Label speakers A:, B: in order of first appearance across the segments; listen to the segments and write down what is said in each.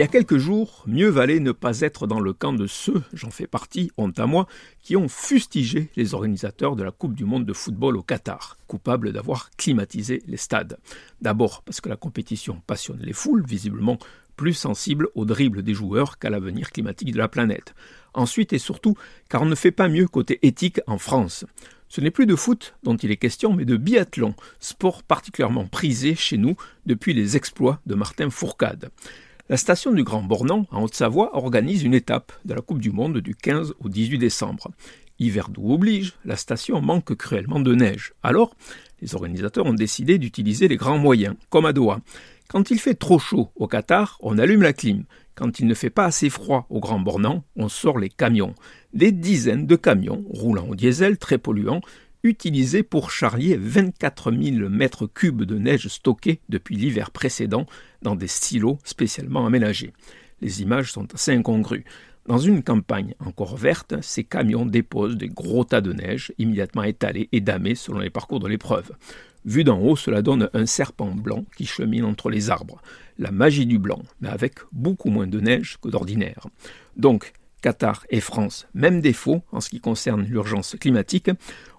A: Y a quelques jours, mieux valait ne pas être dans le camp de ceux, j'en fais partie, honte à moi, qui ont fustigé les organisateurs de la Coupe du Monde de football au Qatar, coupables d'avoir climatisé les stades. D'abord parce que la compétition passionne les foules, visiblement plus sensibles au dribble des joueurs qu'à l'avenir climatique de la planète. Ensuite et surtout, car on ne fait pas mieux côté éthique en France. Ce n'est plus de foot dont il est question, mais de biathlon, sport particulièrement prisé chez nous depuis les exploits de Martin Fourcade. La station du Grand Bornand, en Haute-Savoie, organise une étape de la Coupe du Monde du 15 au 18 décembre. Hiver doux oblige, la station manque cruellement de neige. Alors, les organisateurs ont décidé d'utiliser les grands moyens, comme à Doha. Quand il fait trop chaud au Qatar, on allume la clim. Quand il ne fait pas assez froid au Grand Bornand, on sort les camions. Des dizaines de camions, roulant au diesel, très polluants, utilisés pour charrier 24 000 mètres cubes de neige stockés depuis l'hiver précédent dans des silos spécialement aménagés. Les images sont assez incongrues. Dans une campagne encore verte, ces camions déposent des gros tas de neige immédiatement étalés et damés selon les parcours de l'épreuve. Vu d'en haut, cela donne un serpent blanc qui chemine entre les arbres. La magie du blanc, mais avec beaucoup moins de neige que d'ordinaire. Donc, Qatar et France, même défaut en ce qui concerne l'urgence climatique,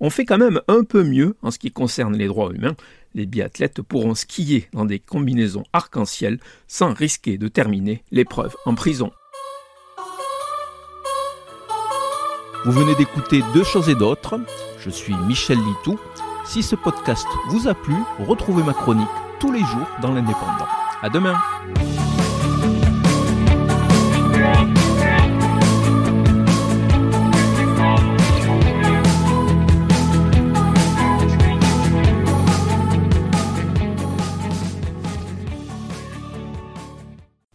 A: on fait quand même un peu mieux en ce qui concerne les droits humains. Les biathlètes pourront skier dans des combinaisons arc-en-ciel sans risquer de terminer l'épreuve en prison. Vous venez d'écouter Deux choses et d'autres. Je suis Michel Litou. Si ce podcast vous a plu, retrouvez ma chronique tous les jours dans l'Indépendant. À demain!